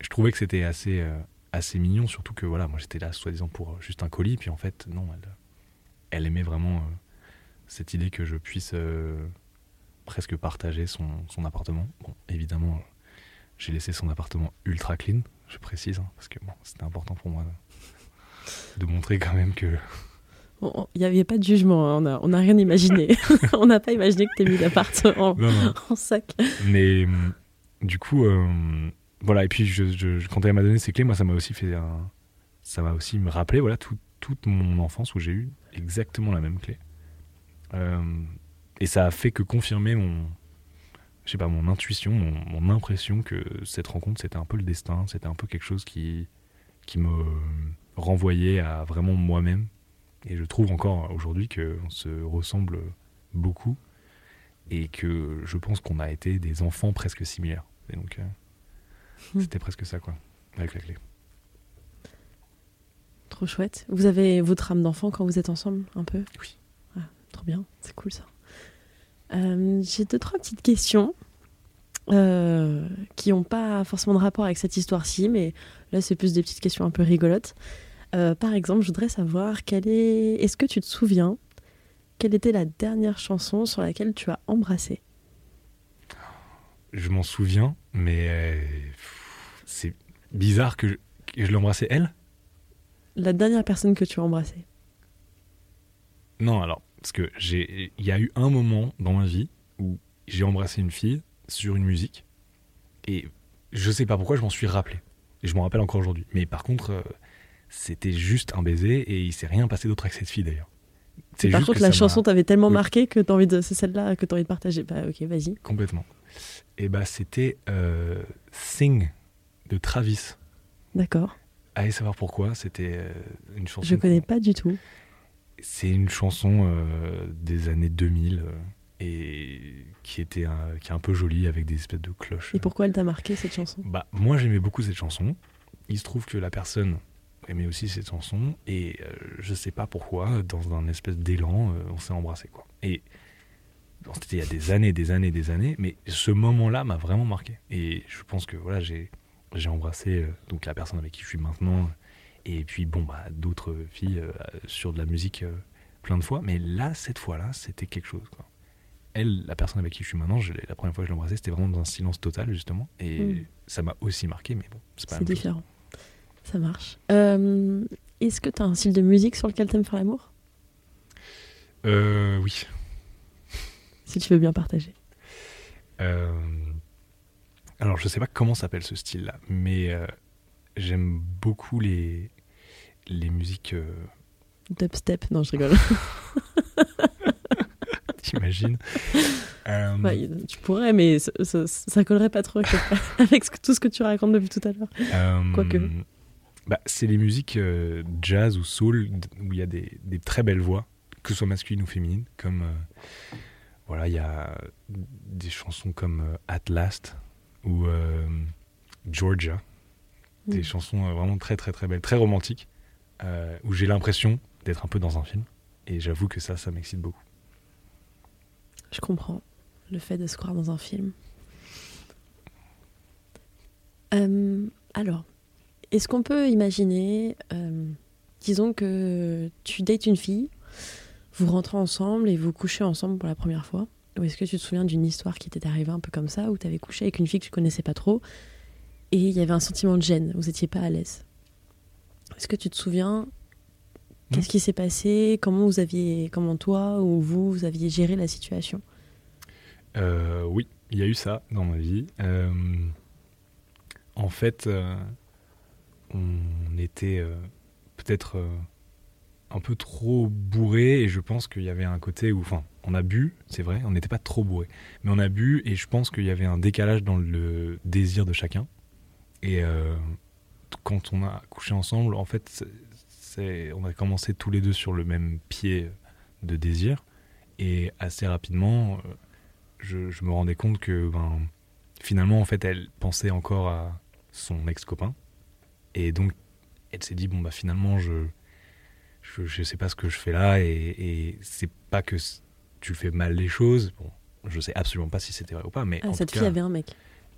S2: Je trouvais que c'était assez, euh, assez mignon, surtout que voilà, moi j'étais là soi-disant pour euh, juste un colis, puis en fait, non, elle, elle aimait vraiment euh, cette idée que je puisse presque partager son, son appartement. Bon, évidemment, j'ai laissé son appartement ultra clean, je précise, hein, parce que bon, c'était important pour moi de, montrer quand même que
S1: il n'y avait pas de jugement, hein, on n'a rien imaginé. on n'a pas imaginé que tu mis l'appartement en, sac.
S2: Mais du coup, euh, voilà. Et puis, quand elle m'a donné ces clés, moi, ça m'a aussi fait un, ça m'a aussi me rappelé, voilà, toute mon enfance où j'ai eu exactement la même clé. Euh, et ça a fait que confirmer mon, je sais pas, mon intuition, mon, impression que cette rencontre, c'était un peu le destin, c'était un peu quelque chose qui, qui me renvoyait à vraiment moi-même. Et je trouve encore aujourd'hui qu'on se ressemble beaucoup et que je pense qu'on a été des enfants presque similaires. Et donc, euh, hmm. c'était presque ça, quoi, avec la clé.
S1: Trop chouette. Vous avez votre âme d'enfant quand vous êtes ensemble, un peu?
S2: Oui.
S1: Ah, trop bien, c'est cool ça. Euh, j'ai deux, trois petites questions euh, qui n'ont pas forcément de rapport avec cette histoire-ci, mais là, c'est plus des petites questions un peu rigolotes. par exemple, je voudrais savoir quelle est. Est-ce que tu te souviens quelle était la dernière chanson sur laquelle tu as embrassé?
S2: Je m'en souviens, mais euh, c'est bizarre que je, que je l'ai embrassée elle?
S1: La dernière personne que tu as embrassée.
S2: Non, alors, parce que j'ai, il y a eu un moment dans ma vie où j'ai embrassé une fille sur une musique et je sais pas pourquoi je m'en suis rappelé. Et je m'en rappelle encore aujourd'hui. Mais par contre, euh, c'était juste un baiser et il s'est rien passé d'autre avec cette fille d'ailleurs. C'est
S1: Par contre, la chanson t'avait tellement
S2: Oui.
S1: marqué que t'as envie de, c'est celle-là que t'as envie de partager. Bah ok, vas-y.
S2: Complètement. Et bah c'était euh, Sing de Travis.
S1: D'accord.
S2: Allez savoir pourquoi, c'était euh, une chanson.
S1: Je connais pas du tout.
S2: C'est une chanson euh, des années 2000 euh, et qui était un- qui est un peu jolie avec des espèces de cloches.
S1: Et pourquoi elle t'a marqué cette chanson?
S2: Bah moi j'aimais beaucoup cette chanson. Il se trouve que la personne aimait aussi cette chanson et euh, je sais pas pourquoi dans un espèce d'élan euh, on s'est embrassé quoi. Et c'était il y a des années, des années, des années, mais ce moment-là m'a vraiment marqué et je pense que voilà j'ai j'ai embrassé euh, donc la personne avec qui je suis maintenant et puis bon bah d'autres filles euh, sur de la musique euh, plein de fois, mais là cette fois-là c'était quelque chose quoi. Elle, la personne avec qui je suis maintenant, je la première fois que je l'ai embrassée, c'était vraiment dans un silence total, justement. Et
S1: Mm.
S2: ça m'a aussi marqué, mais bon, c'est pas
S1: C'est
S2: chose.
S1: différent. Ça marche. Euh, Est-ce que t'as un style de musique sur lequel t'aimes faire l'amour?
S2: Euh, oui.
S1: Si tu veux bien partager.
S2: Euh, alors, je sais pas comment s'appelle ce style-là, mais euh, j'aime beaucoup les, les musiques. euh,
S1: Dubstep Non, je rigole.
S2: T'imagines? Euh,
S1: Ouais, tu pourrais, mais ça, ça- ça collerait pas trop avec, tout ce que tu racontes depuis tout à l'heure. Quoique.
S2: bah, c'est les musiques jazz ou soul où il y a des, des très belles voix, que ce soit masculines ou féminines, comme voilà, il y a des chansons comme euh, At Last ou euh, Georgia, des
S1: Mm.
S2: chansons euh, vraiment très très très belles, très romantiques, euh, où j'ai l'impression d'être un peu dans un film. Et j'avoue que ça, ça m'excite beaucoup.
S1: Je comprends le fait de se croire dans un film. Euh, alors, est-ce qu'on peut imaginer, disons que tu dates une fille, vous rentrez ensemble et vous couchez ensemble pour la première fois. Ou est-ce que tu te souviens d'une histoire qui t'est arrivée un peu comme ça, où tu avais couché avec une fille que tu connaissais pas trop et il y avait un sentiment de gêne, vous étiez pas à l'aise? Est-ce que tu te souviens Qu'est-ce qui s'est passé? Comment vous aviez, comment toi ou vous, vous aviez géré la situation?
S2: Euh, oui, il y a eu ça dans ma vie. Euh, en fait, euh, on était peut-être un peu trop bourré et je pense qu'il y avait un côté où, enfin, on a bu, c'est vrai, on n'était pas trop bourré, mais on a bu et je pense qu'il y avait un décalage dans le désir de chacun. Et euh, quand on a couché ensemble, en fait, on a commencé tous les deux sur le même pied de désir et assez rapidement. euh, je, je me rendais compte que ben, finalement, en fait, elle pensait encore à son ex-copain. Et donc, elle s'est dit, bon, bah finalement, je, je, je sais pas ce que je fais là, et, et c'est pas que tu fais mal les choses. Bon, je sais absolument pas si c'était vrai ou pas, mais
S1: Ah,
S2: en
S1: cette
S2: tout
S1: fille
S2: cas,
S1: avait un mec.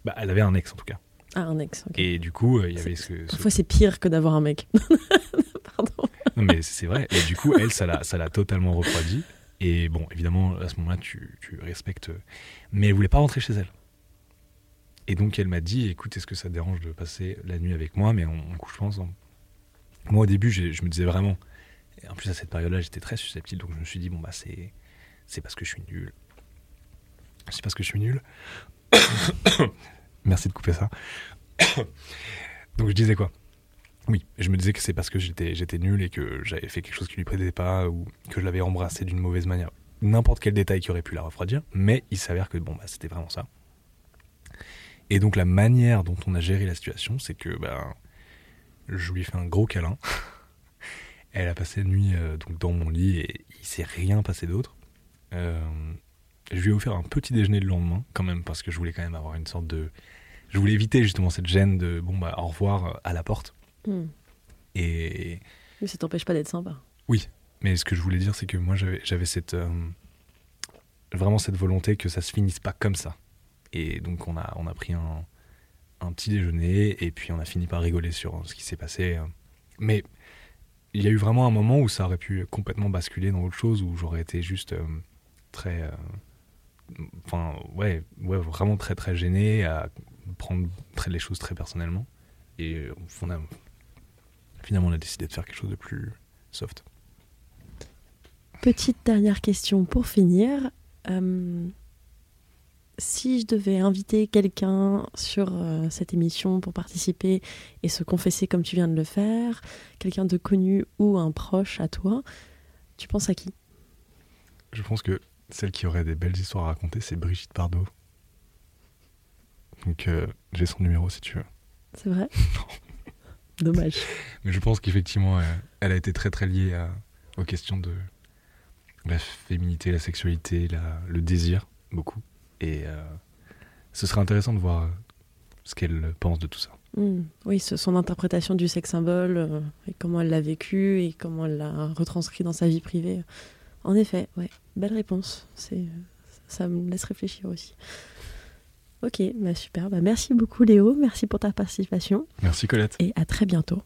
S2: bah, elle avait un ex en tout cas.
S1: Ah, un ex.
S2: Et du coup, euh, il y avait ce, ce-
S1: Parfois, c'est pire que d'avoir un mec. Pardon.
S2: Non, mais c'est vrai. Et du coup, elle, ça l'a, totalement refroidi. Et bon, évidemment, à ce moment-là, tu, tu respectes. Mais elle voulait pas rentrer chez elle. Et donc, elle m'a dit écoute, est-ce que ça te dérange de passer la nuit avec moi, mais on, on couche ensemble Moi, au début, je me disais vraiment. En plus, à cette période-là, j'étais très susceptible. Donc, je me suis dit bon, bah, c'est, c'est parce que je suis nul. C'est parce que je suis nul. Merci de couper ça. donc, je disais quoi? Oui, je me disais que c'est parce que j'étais j'étais nul et que j'avais fait quelque chose qui lui plaisait pas ou que je l'avais embrassé d'une mauvaise manière. N'importe quel détail qui aurait pu la refroidir, mais il s'avère que bon bah c'était vraiment ça. Et donc la manière dont on a géré la situation, c'est que ben je lui ai fait un gros câlin. Elle a passé la nuit euh, donc dans mon lit et il s'est rien passé d'autre. Euh, je lui ai offert un petit déjeuner le lendemain quand même parce que je voulais quand même avoir une sorte de je voulais éviter justement cette gêne de bon bah au revoir euh, à la porte.
S1: Hmm.
S2: Et
S1: Mais ça t'empêche pas d'être sympa.
S2: mais ce que je voulais dire, c'est que moi j'avais cette euh, vraiment cette volonté que ça se finisse pas comme ça. Et donc on a on a pris un un petit déjeuner et puis on a fini par rigoler sur ce qui s'est passé. Mais il y a eu vraiment un moment où ça aurait pu complètement basculer dans autre chose où j'aurais été juste euh, très euh, enfin, ouais, ouais, vraiment très très gêné, à prendre très, les choses très personnellement. Et on a, finalement, on a décidé de faire quelque chose de plus soft.
S1: Petite dernière question pour finir. Euh, si je devais inviter quelqu'un sur euh, cette émission pour participer et se confesser comme tu viens de le faire, quelqu'un de connu ou un proche à toi, tu penses à qui?
S2: Je pense que celle qui aurait des belles histoires à raconter, c'est Brigitte Bardot. Donc euh, j'ai son numéro si tu veux.
S1: C'est vrai? Dommage.
S2: Mais je pense qu'effectivement, elle, a été très très liée aux questions de la féminité, la sexualité, le désir, beaucoup. Et euh, ce serait intéressant de voir ce qu'elle pense de tout ça.
S1: Hmm. Oui, son interprétation du sex symbole, euh, et comment elle l'a vécu, et comment elle l'a retranscrit dans sa vie privée. En effet, ouais, belle réponse. C'est, ça me laisse réfléchir aussi. Ok, bah super. Bah merci beaucoup Léo, merci pour ta participation.
S2: Merci Colette.
S1: Et à très bientôt.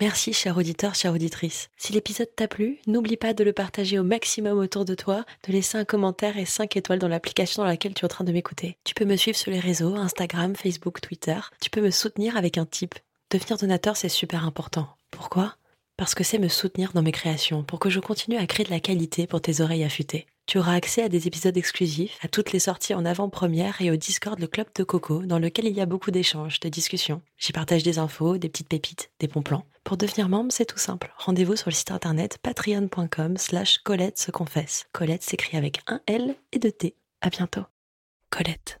S3: Merci, cher auditeur, chère auditrice. Si l'épisode t'a plu, n'oublie pas de le partager au maximum autour de toi, de laisser un commentaire et 5 étoiles dans l'application dans laquelle tu es en train de m'écouter. Tu peux me suivre sur les réseaux, Instagram, Facebook, Twitter. Tu peux me soutenir avec un tip. Devenir donateur, c'est super important. Pourquoi? Parce que c'est me soutenir dans mes créations, pour que je continue à créer de la qualité pour tes oreilles affûtées. Tu auras accès à des épisodes exclusifs, à toutes les sorties en avant-première et au Discord le Club de Coco, dans lequel il y a beaucoup d'échanges, de discussions. J'y partage des infos, des petites pépites, des bons plans. Pour devenir membre, c'est tout simple. Rendez-vous sur le site internet patreon.com slash Colette se confesse. Colette s'écrit avec un L et deux T. À bientôt. Colette.